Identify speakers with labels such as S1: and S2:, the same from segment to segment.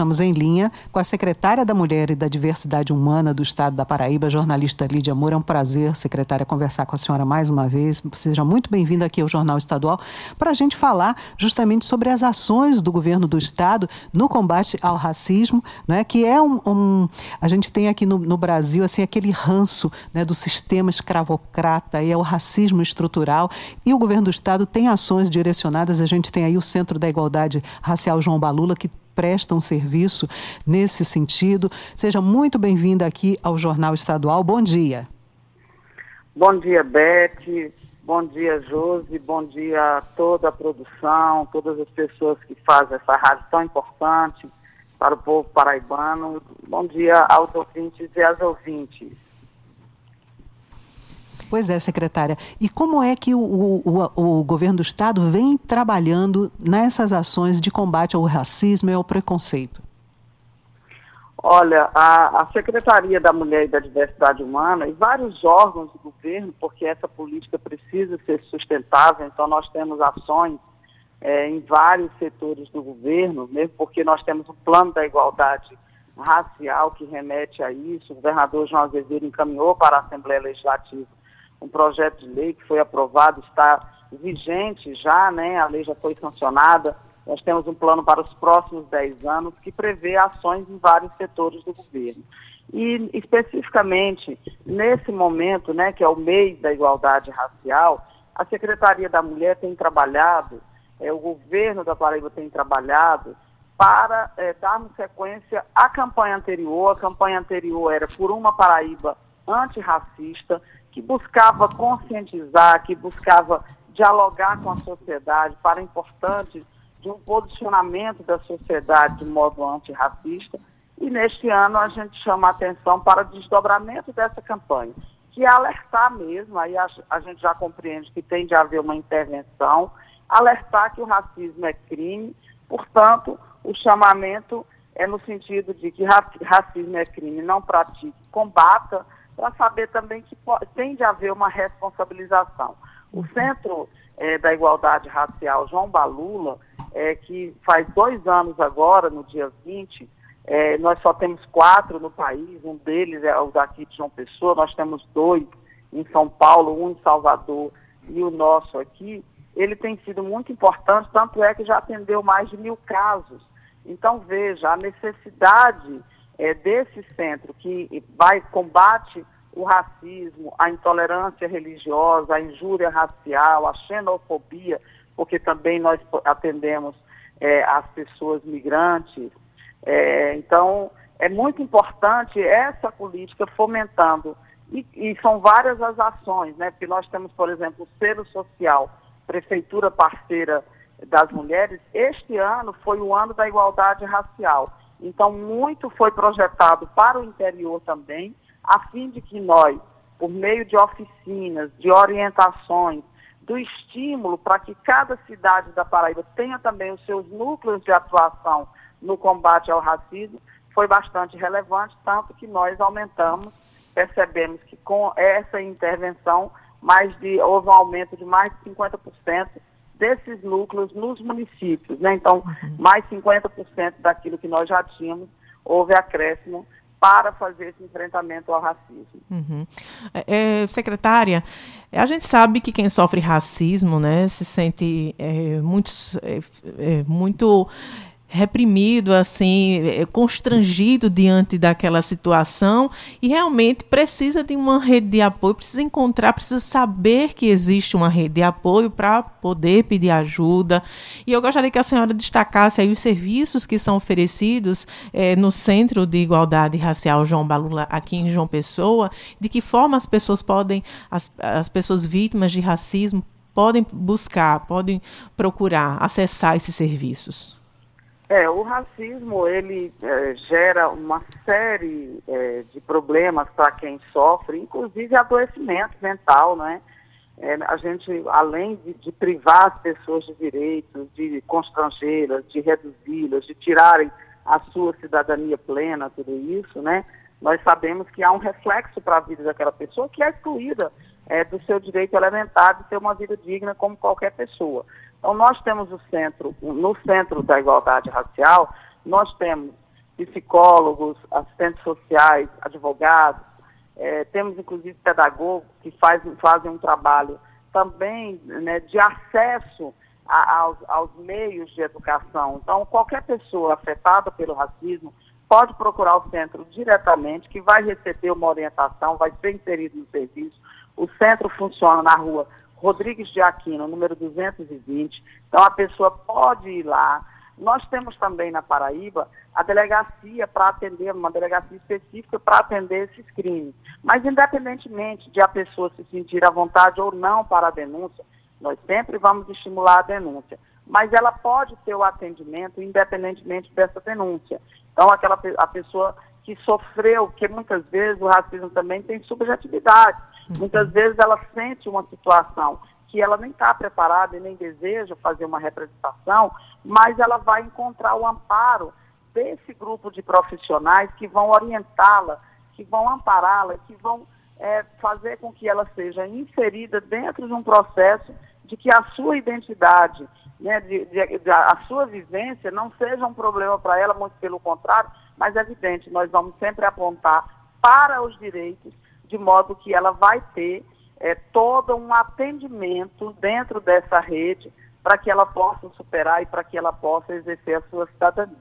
S1: Estamos em linha com a secretária da Mulher e da Diversidade Humana do Estado da Paraíba, jornalista Lídia Moura. É um prazer, secretária, conversar com a senhora mais uma vez. Seja muito bem-vinda aqui ao Jornal Estadual para a gente falar justamente sobre as ações do governo do Estado no combate ao racismo, né, que é um, um A gente tem aqui no, no, Brasil assim, aquele ranço né, do sistema escravocrata e é o racismo estrutural. E o governo do Estado tem ações direcionadas. A gente tem aí o Centro da Igualdade Racial João Balula, que prestam serviço nesse sentido. Seja muito bem-vinda aqui ao Jornal Estadual. Bom dia.
S2: Bom dia, Beth. Bom dia, Josi. Bom dia a toda a produção, todas as pessoas que fazem essa rádio tão importante para o povo paraibano. Bom dia aos ouvintes e às ouvintes.
S1: Pois é, secretária. E como é que o, o, o, governo do Estado vem trabalhando nessas ações de combate ao racismo e ao preconceito?
S2: Olha, a, a, Secretaria da Mulher e da Diversidade Humana e vários órgãos do governo, porque essa política precisa ser sustentável, então nós temos ações é, em vários setores do governo, mesmo porque nós temos o plano da igualdade racial que remete a isso. O governador João Azevedo encaminhou para a Assembleia Legislativa um projeto de lei que foi aprovado, está vigente já, né? A lei já foi sancionada. Nós temos um plano para os próximos 10 anos que prevê ações em vários setores do governo. E especificamente nesse momento, né, que é o mês da igualdade racial, a Secretaria da Mulher tem trabalhado, é, o governo da Paraíba tem trabalhado para é, sequência à campanha anterior. A campanha anterior era por uma Paraíba antirracista, que buscava conscientizar, que buscava dialogar com a sociedade para a importância de um posicionamento da sociedade de modo antirracista. E neste ano a gente chama a atenção para o desdobramento dessa campanha, que é alertar mesmo, aí a, a gente já compreende que tem de haver uma intervenção, alertar que o racismo é crime, portanto, o chamamento é no sentido de que racismo é crime, não pratique, combata para saber também que tem de haver uma responsabilização. O uhum. Centro é, da Igualdade Racial João Balula, é, que faz dois anos agora, no dia 20, é, nós só temos quatro no país, um deles é o daqui de João Pessoa, nós temos dois em São Paulo, um em Salvador e o nosso aqui, ele tem sido muito importante, tanto é que já atendeu mais de mil casos. Então, veja, a necessidade é, desse centro que vai combate o racismo, a intolerância religiosa, a injúria racial, a xenofobia, porque também nós atendemos é, as pessoas migrantes. É, então, é muito importante essa política fomentando, e, e, são várias as ações, né? porque nós temos, por exemplo, o Selo Social, Prefeitura Parceira das Mulheres, este ano foi o ano da igualdade racial. Então, muito foi projetado para o interior também, a fim de que nós, por meio de oficinas, de orientações, do estímulo para que cada cidade da Paraíba tenha também os seus núcleos de atuação no combate ao racismo, foi bastante relevante, tanto que nós aumentamos, percebemos que com essa intervenção, mais de, houve um aumento de mais de 50% desses núcleos nos municípios. Né? Então, mais 50% daquilo que nós já tínhamos, houve acréscimo para fazer esse enfrentamento ao racismo.
S1: Uhum. É, é secretária, a gente sabe que quem sofre racismo né, se sente é, muito, é, é muito reprimido, assim, é, constrangido diante daquela situação e realmente precisa de uma rede de apoio, precisa encontrar, precisa saber que existe uma rede de apoio para poder pedir ajuda. E eu gostaria que a senhora destacasse aí os serviços que são oferecidos é, no Centro de Igualdade Racial João Balula, aqui em João Pessoa, de que forma as pessoas podem, as, as pessoas vítimas de racismo podem buscar, podem procurar acessar esses serviços.
S2: É, o racismo ele é, gera uma série é, de problemas para quem sofre, inclusive adoecimento mental, né? É, a gente, além de, de, privar as pessoas de direitos, de constrangê-las, de reduzi-las, de tirarem a sua cidadania plena, tudo isso, né? Nós sabemos que há um reflexo para a vida daquela pessoa que é excluída é, do seu direito elementar de ter uma vida digna como qualquer pessoa. Então, nós temos o centro, no centro da igualdade racial, nós temos psicólogos, assistentes sociais, advogados, é, temos inclusive pedagogos que faz, fazem um trabalho também né, de acesso a, aos, aos meios de educação. Então, qualquer pessoa afetada pelo racismo pode procurar o centro diretamente, que vai receber uma orientação, vai ser inserido no serviço. O centro funciona na rua Rodrigues de Aquino, número 220. Então, a pessoa pode ir lá. Nós temos também na Paraíba a delegacia para atender, uma delegacia específica para atender esses crimes. Mas, independentemente de a pessoa se sentir à vontade ou não para a denúncia, nós sempre vamos estimular a denúncia. Mas ela pode ter o atendimento independentemente dessa denúncia. Então, aquela a pessoa que sofreu, que muitas vezes o racismo também tem subjetividade. Uhum. Muitas vezes ela sente uma situação que ela nem está preparada e nem deseja fazer uma representação, mas ela vai encontrar o amparo desse grupo de profissionais que vão orientá-la, que vão ampará-la, que vão é, fazer com que ela seja inserida dentro de um processo de que a sua identidade, né, de, de, de, a sua vivência não seja um problema para ela, muito pelo contrário, mas é evidente, nós vamos sempre apontar para os direitos, de modo que ela vai ter é, todo um atendimento dentro dessa rede para que ela possa superar e para que ela possa exercer a sua cidadania.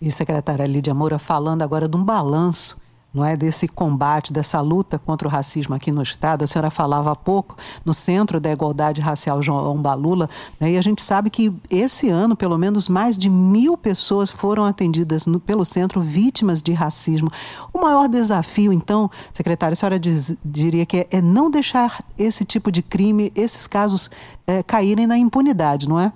S3: E secretária Lídia Moura falando agora de um balanço não é desse combate, dessa luta contra o racismo aqui no Estado. A senhora falava há pouco no Centro da Igualdade Racial João Balula, né, e a gente sabe que esse ano, pelo menos mais de mil pessoas foram atendidas no, pelo centro vítimas de racismo. O maior desafio, então, secretária, a senhora diz, diria que é, é, não deixar esse tipo de crime, esses casos, é, caírem na impunidade, não é?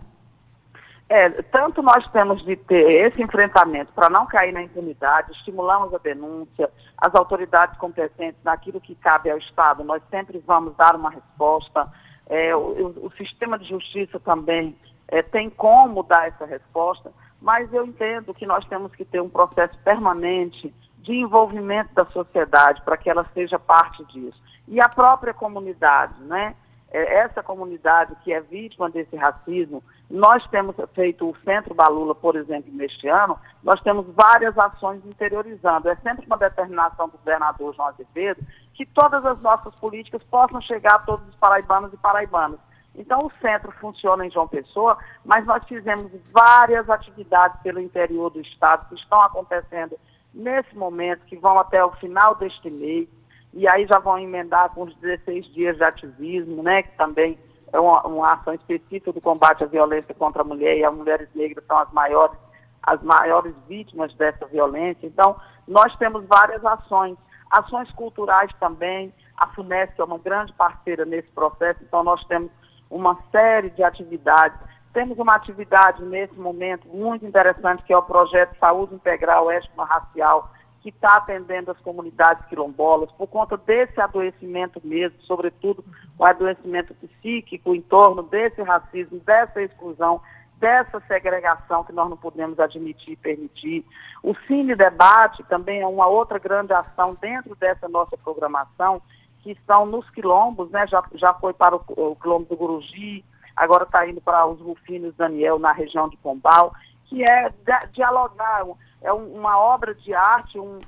S2: É, tanto nós temos de ter esse enfrentamento para não cair na impunidade, estimulamos a denúncia, as autoridades competentes naquilo que cabe ao Estado, nós sempre vamos dar uma resposta. É, o, o, sistema de justiça também é, tem como dar essa resposta, mas eu entendo que nós temos que ter um processo permanente de envolvimento da sociedade para que ela seja parte disso. E a própria comunidade, né? É, essa comunidade que é vítima desse racismo, nós temos feito o Centro Balula, por exemplo, neste ano, nós temos várias ações interiorizando. É sempre uma determinação do governador João Azevedo que todas as nossas políticas possam chegar a todos os paraibanos e paraibanas. Então, o centro funciona em João Pessoa, mas nós fizemos várias atividades pelo interior do estado que estão acontecendo nesse momento, que vão até o final deste mês e aí já vão emendar com os 16 dias de ativismo, né, que também é uma, uma, ação específica do combate à violência contra a mulher, e as mulheres negras são as maiores, as maiores vítimas dessa violência. Então, nós temos várias ações, ações culturais também, a FUNESC é uma grande parceira nesse processo, então nós temos uma série de atividades. Temos uma atividade nesse momento muito interessante, que é o projeto Saúde Integral Étnico-Racial, que está atendendo as comunidades quilombolas, por conta desse adoecimento mesmo, sobretudo o adoecimento psíquico em torno desse racismo, dessa exclusão, dessa segregação que nós não podemos admitir e permitir. O Cine Debate também é uma outra grande ação dentro dessa nossa programação, que estão nos quilombos, né? já, já foi para o, o quilombo do Guruji, agora está indo para os Rufinos Daniel, na região de Pombal, que é dialogar é um, uma obra de arte, um,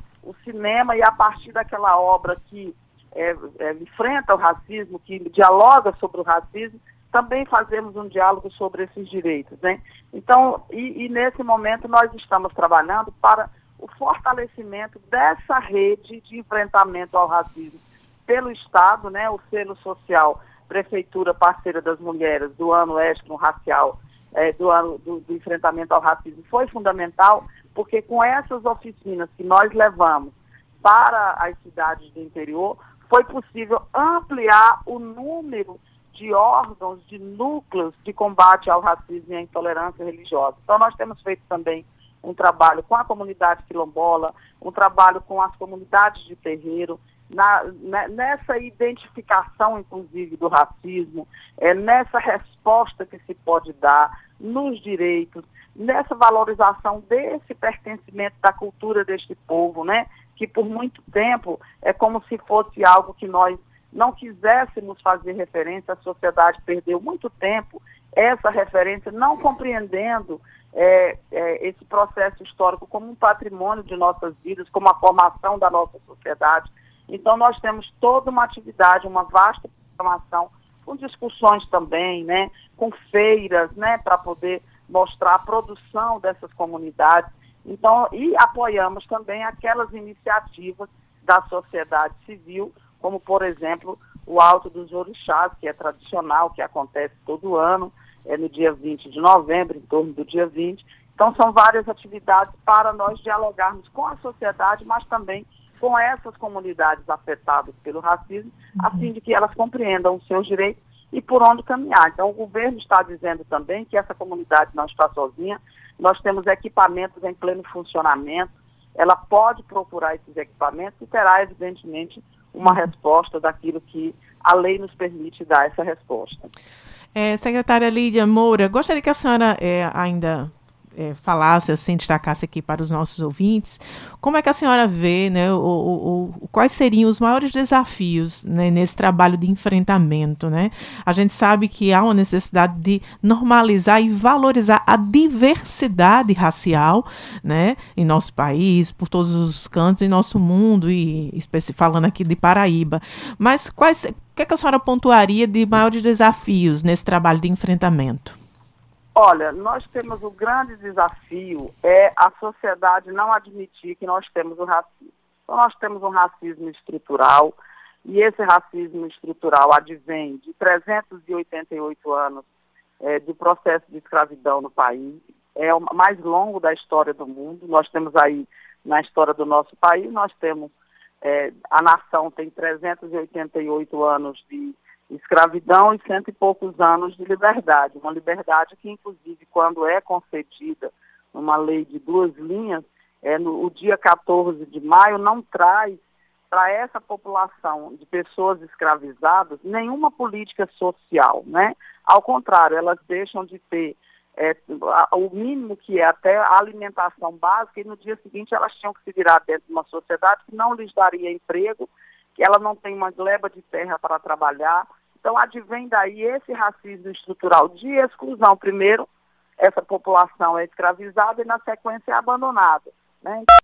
S2: cinema, e a partir daquela obra que é, é, enfrenta o racismo, que dialoga sobre o racismo, também fazemos um diálogo sobre esses direitos. Né? Então, e, e nesse momento nós estamos trabalhando para o fortalecimento dessa rede de enfrentamento ao racismo pelo Estado, né, o selo social Prefeitura Parceira das Mulheres do ano Extra Racial, é, do ano do, do, enfrentamento ao racismo, foi fundamental, porque com essas oficinas que nós levamos para as cidades do interior, foi possível ampliar o número de órgãos, de núcleos de combate ao racismo e à intolerância religiosa. Então, nós temos feito também um trabalho com a comunidade quilombola, um trabalho com as comunidades de terreiro, na, né, nessa identificação, inclusive, do racismo, é, nessa resposta que se pode dar nos direitos, nessa valorização desse pertencimento da cultura deste povo, né? Que por muito tempo é como se fosse algo que nós não quiséssemos fazer referência, a sociedade perdeu muito tempo essa referência, não compreendendo é, é, esse processo histórico como um patrimônio de nossas vidas, como a formação da nossa sociedade. Então, nós temos toda uma atividade, uma vasta programação, com discussões também, né, com feiras, né, para poder mostrar a produção dessas comunidades. Então, e apoiamos também aquelas iniciativas da sociedade civil, como, por exemplo, o Alto dos Orixás, que é tradicional, que acontece todo ano, é no dia 20 de novembro, em torno do dia 20. Então, são várias atividades para nós dialogarmos com a sociedade, mas também com essas comunidades afetadas pelo racismo, uhum. a fim de que elas compreendam os seus direitos e por onde caminhar. Então, o governo está dizendo também que essa comunidade não está sozinha, nós temos equipamentos em pleno funcionamento, ela pode procurar esses equipamentos e terá, evidentemente, uma uhum. resposta daquilo que a lei nos permite dar essa resposta.
S1: É, secretária Lídia Moura, gostaria que a senhora é, ainda é, falasse, assim, destacasse aqui para os nossos ouvintes, como é que a senhora vê, né, o, o, o quais seriam os maiores desafios né, nesse trabalho de enfrentamento, né? A gente sabe que há uma necessidade de normalizar e valorizar a diversidade racial, né, em nosso país, por todos os cantos, em nosso mundo e falando aqui de Paraíba. Mas quais, o que, é que a senhora pontuaria de maiores desafios nesse trabalho de enfrentamento?
S2: Olha, nós temos o grande desafio é a sociedade não admitir que nós temos o racismo. Então nós temos um racismo estrutural e esse racismo estrutural advém de 388 anos é, do processo de escravidão no país. É o mais longo da história do mundo. Nós temos aí na história do nosso país, nós temos é, a nação tem 388 anos de escravidão e cento e poucos anos de liberdade. Uma liberdade que, inclusive, quando é concedida numa lei de duas linhas, é no o dia 14 de maio não traz para essa população de pessoas escravizadas nenhuma política social, né? Ao contrário, elas deixam de ter é, o mínimo que é até a alimentação básica e no dia seguinte elas tinham que se virar dentro de uma sociedade que não lhes daria emprego, que ela não tem uma gleba de terra para trabalhar, então, advém daí esse racismo estrutural de exclusão. Primeiro, essa população é escravizada e, na sequência, é abandonada. Né? Então,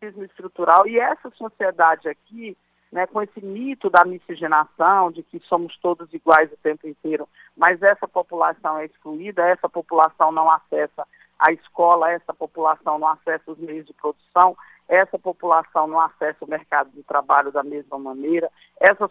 S2: racismo estrutural. E essa sociedade aqui, né, com esse mito da miscigenação, de que somos todos iguais o tempo inteiro, mas essa população é excluída, essa população não acessa a escola, essa população não acessa os meios de produção, essa população não acessa o mercado de trabalho da mesma maneira, essa,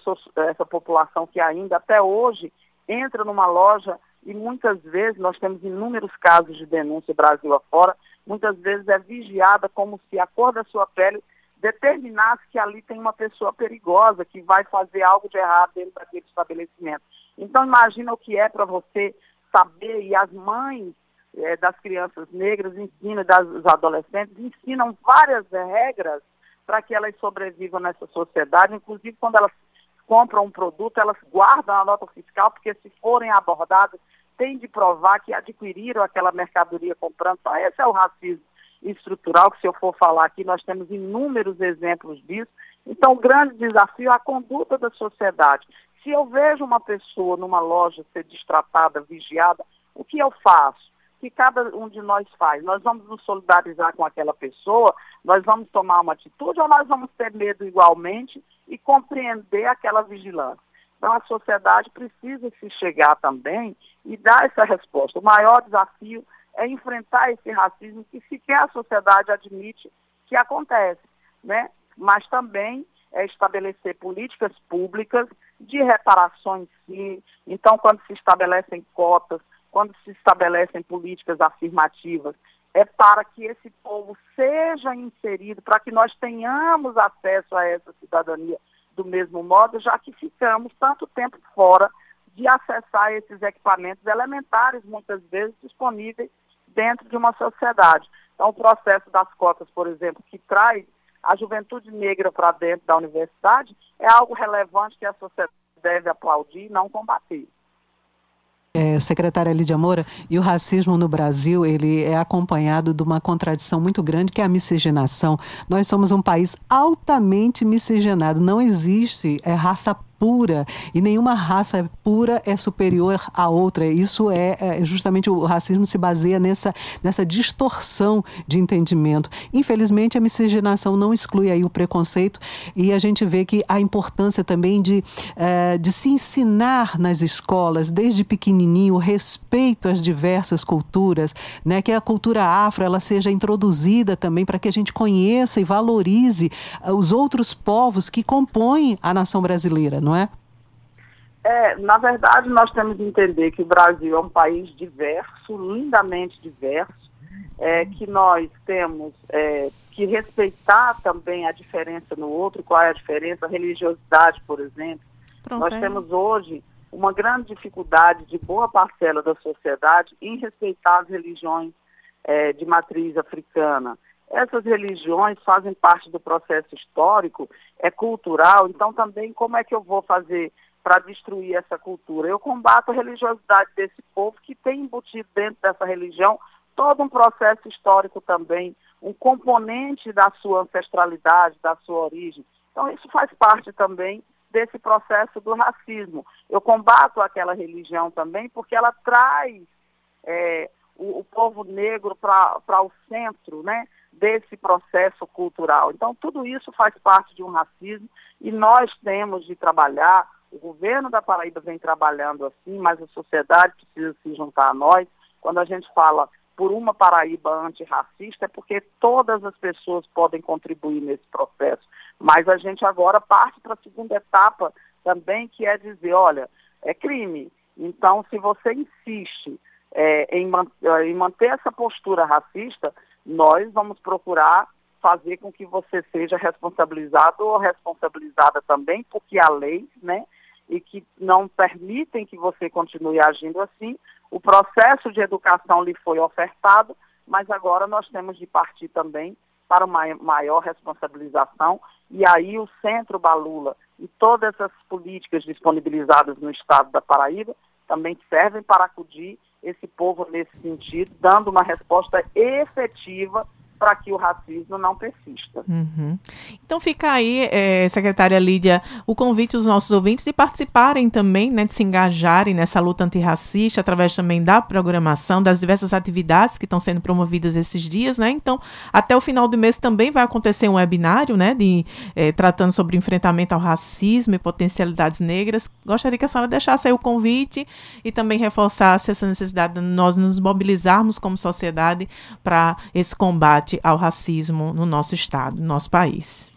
S2: essa população que ainda até hoje entra numa loja e muitas vezes nós temos inúmeros casos de denúncia Brasil afora, muitas vezes é vigiada como se a cor da sua pele determinasse que ali tem uma pessoa perigosa que vai fazer algo de errado dentro daquele estabelecimento. Então imagina o que é para você saber e as mães é, das crianças negras, ensina das adolescentes, ensinam várias regras para que elas sobrevivam nessa sociedade, inclusive quando elas compram um produto, elas guardam a nota fiscal, porque se forem abordadas, tem de provar que adquiriram aquela mercadoria comprando. Então, esse é o racismo estrutural, que se eu for falar aqui, nós temos inúmeros exemplos disso. Então, o grande desafio é a conduta da sociedade. Se eu vejo uma pessoa numa loja ser destratada, vigiada, o que eu faço? Que cada um de nós faz? Nós vamos nos solidarizar com aquela pessoa, nós vamos tomar uma atitude ou nós vamos ter medo igualmente e compreender aquela vigilância? Então, a sociedade precisa se chegar também e dar essa resposta. O maior desafio é enfrentar esse racismo que sequer a sociedade admite que acontece, né? mas também é estabelecer políticas públicas de reparações, sim. Então, quando se estabelecem cotas, quando se estabelecem políticas afirmativas, é para que esse povo seja inserido, para que nós tenhamos acesso a essa cidadania do mesmo modo, já que ficamos tanto tempo fora de acessar esses equipamentos elementares, muitas vezes disponíveis dentro de uma sociedade. Então, o processo das cotas, por exemplo, que traz a juventude negra para dentro da universidade, é algo relevante que a sociedade deve aplaudir e não combater.
S3: É, secretária Lídia Moura, e o racismo no Brasil, ele é acompanhado de uma contradição muito grande, que é a miscigenação. Nós somos um país altamente miscigenado, não existe é, raça pura e nenhuma raça pura é superior à outra. Isso é, é justamente o racismo se baseia nessa, nessa distorção de entendimento. Infelizmente, a miscigenação não exclui aí o preconceito e a gente vê que a importância também de, é, de se ensinar nas escolas, desde pequenininho, o respeito às diversas culturas, né? que a cultura afro ela seja introduzida também para que a gente conheça e valorize ah, os outros povos que compõem a nação brasileira, não é?
S2: É, na verdade, nós temos que entender que o Brasil é um país diverso, lindamente diverso, é, que nós temos é, que respeitar também a diferença no outro, qual é a diferença, a religiosidade, por exemplo. Pronto, nós é. temos hoje uma grande dificuldade de boa parcela da sociedade em respeitar as religiões é, de matriz africana. Essas religiões fazem parte do processo histórico, é cultural, então também como é que eu vou fazer para destruir essa cultura? Eu combato a religiosidade desse povo que tem embutido dentro dessa religião todo um processo histórico também, um componente da sua ancestralidade, da sua origem. Então isso faz parte também desse processo do racismo. Eu combato aquela religião também porque ela traz é, o, o, povo negro para o centro né, desse processo cultural. Então, tudo isso faz parte de um racismo e nós temos de trabalhar, o governo da Paraíba vem trabalhando assim, mas a sociedade precisa se juntar a nós. Quando a gente fala por uma Paraíba antirracista, é porque todas as pessoas podem contribuir nesse processo. Mas a gente agora parte para a segunda etapa também, que é dizer, olha, é crime. Então, se você insiste é, em, em manter essa postura racista, nós vamos procurar fazer com que você seja responsabilizado ou responsabilizada também, porque a lei, né, e que não permitem que você continue agindo assim. O processo de educação lhe foi ofertado, mas agora nós temos de partir também para uma maior responsabilização e aí o Centro Balula e todas essas políticas disponibilizadas no estado da Paraíba também servem para acudir esse povo nesse sentido, dando uma resposta efetiva para que o racismo não persista.
S1: Uhum. Então fica aí, é, secretária Lídia, o convite aos nossos ouvintes de participarem também, né, de se engajarem nessa luta antirracista, através também da programação, das diversas atividades que estão sendo promovidas esses dias, né? Então, até o final do mês também vai acontecer um webinário, né, de, é, tratando sobre enfrentamento ao racismo e potencialidades negras. Gostaria que a senhora deixasse aí o convite e também reforçasse essa necessidade de nós nos mobilizarmos como sociedade para esse combate combate ao racismo no nosso estado, no nosso país?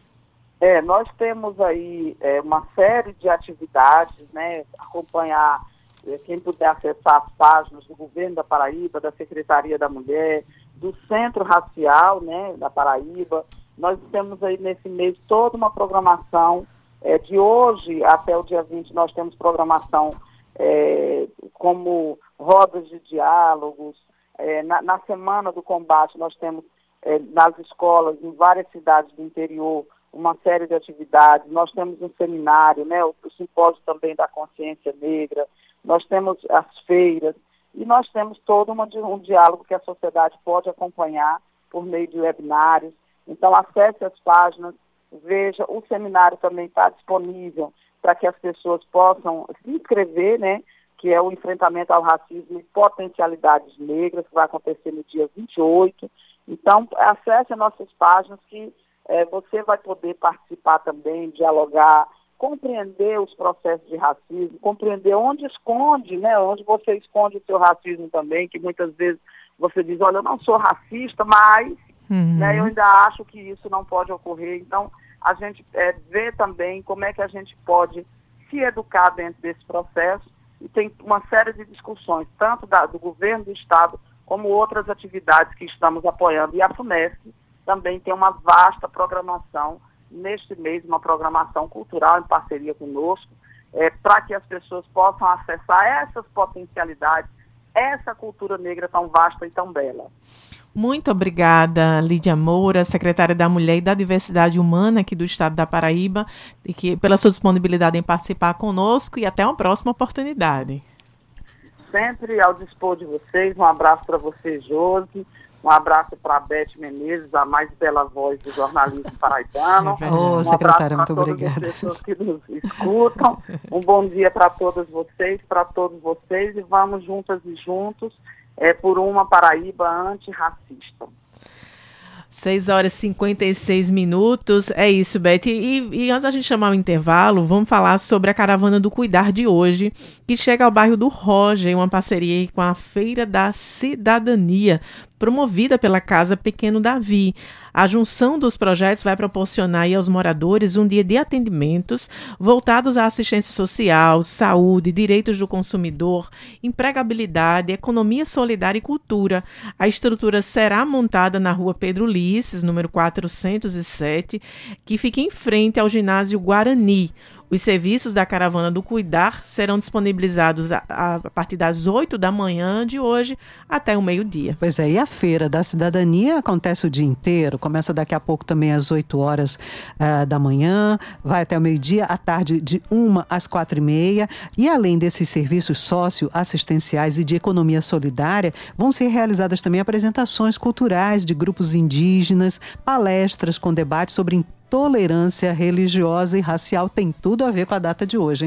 S2: É, nós temos aí é, uma série de atividades, né, acompanhar, é, quem puder acessar as páginas do Governo da Paraíba, da Secretaria da Mulher, do Centro Racial, né, da Paraíba, nós temos aí nesse mês toda uma programação, é, de hoje até o dia 20 nós temos programação é, como rodas de diálogos, é, na, na, semana do combate nós temos é, nas escolas, em várias cidades do interior, uma série de atividades. Nós temos um seminário, né, o, o simpósio também da consciência negra, nós temos as feiras e nós temos todo uma, um diálogo que a sociedade pode acompanhar por meio de webinários. Então, acesse as páginas, veja, o seminário também está disponível para que as pessoas possam se inscrever, né, que é o enfrentamento ao racismo e potencialidades negras, que vai acontecer no dia 28. Então, acesse as nossas páginas que é, você vai poder participar também, dialogar, compreender os processos de racismo, compreender onde esconde, né, onde você esconde o seu racismo também, que muitas vezes você diz, olha, eu não sou racista, mas uhum. né, eu ainda acho que isso não pode ocorrer. Então, a gente é, vê também como é que a gente pode se educar dentro desse processo e tem uma série de discussões, tanto da, do governo do Estado como outras atividades que estamos apoiando. E a FUNESC também tem uma vasta programação, neste mês, uma programação cultural em parceria conosco, é, para que as pessoas possam acessar essas potencialidades, essa cultura negra tão vasta e tão bela.
S1: Muito obrigada, Lídia Moura, secretária da Mulher e da Diversidade Humana aqui do Estado da Paraíba, e que, pela sua disponibilidade em participar conosco e até uma próxima oportunidade
S2: sempre ao dispor de vocês. Um abraço para você, Josi. Um abraço para a Beth Menezes, a mais bela voz do jornalismo paraibano.
S3: Ô, oh, secretária, muito obrigada.
S2: As pessoas que nos escutam. Um bom dia para todas vocês, para todos vocês, e vamos juntas e juntos é, por uma Paraíba antirracista.
S1: 6 horas e 56 minutos. É isso, Beth. E, e, antes da gente chamar o intervalo, vamos falar sobre a caravana do Cuidar de hoje, que chega ao bairro do Roger, em uma parceria com a Feira da Cidadania, promovida pela Casa Pequeno Davi. A junção dos projetos vai proporcionar aos moradores um dia de atendimentos voltados à assistência social, saúde, direitos do consumidor, empregabilidade, economia solidária e cultura. A estrutura será montada na rua Pedro Ulisses, número 407, que fica em frente ao ginásio Guarani. Os serviços da Caravana do Cuidar serão disponibilizados a, a, partir das 8 da manhã de hoje até o meio-dia.
S3: Pois é, e a Feira da Cidadania acontece o dia inteiro, começa daqui a pouco também às 8 horas uh, da manhã, vai até o meio-dia, à tarde de 1 às 4 e meia. E além desses serviços socioassistenciais e de economia solidária, vão ser realizadas também apresentações culturais de grupos indígenas, palestras com debate sobre tolerância religiosa e racial tem tudo a ver com a data de hoje.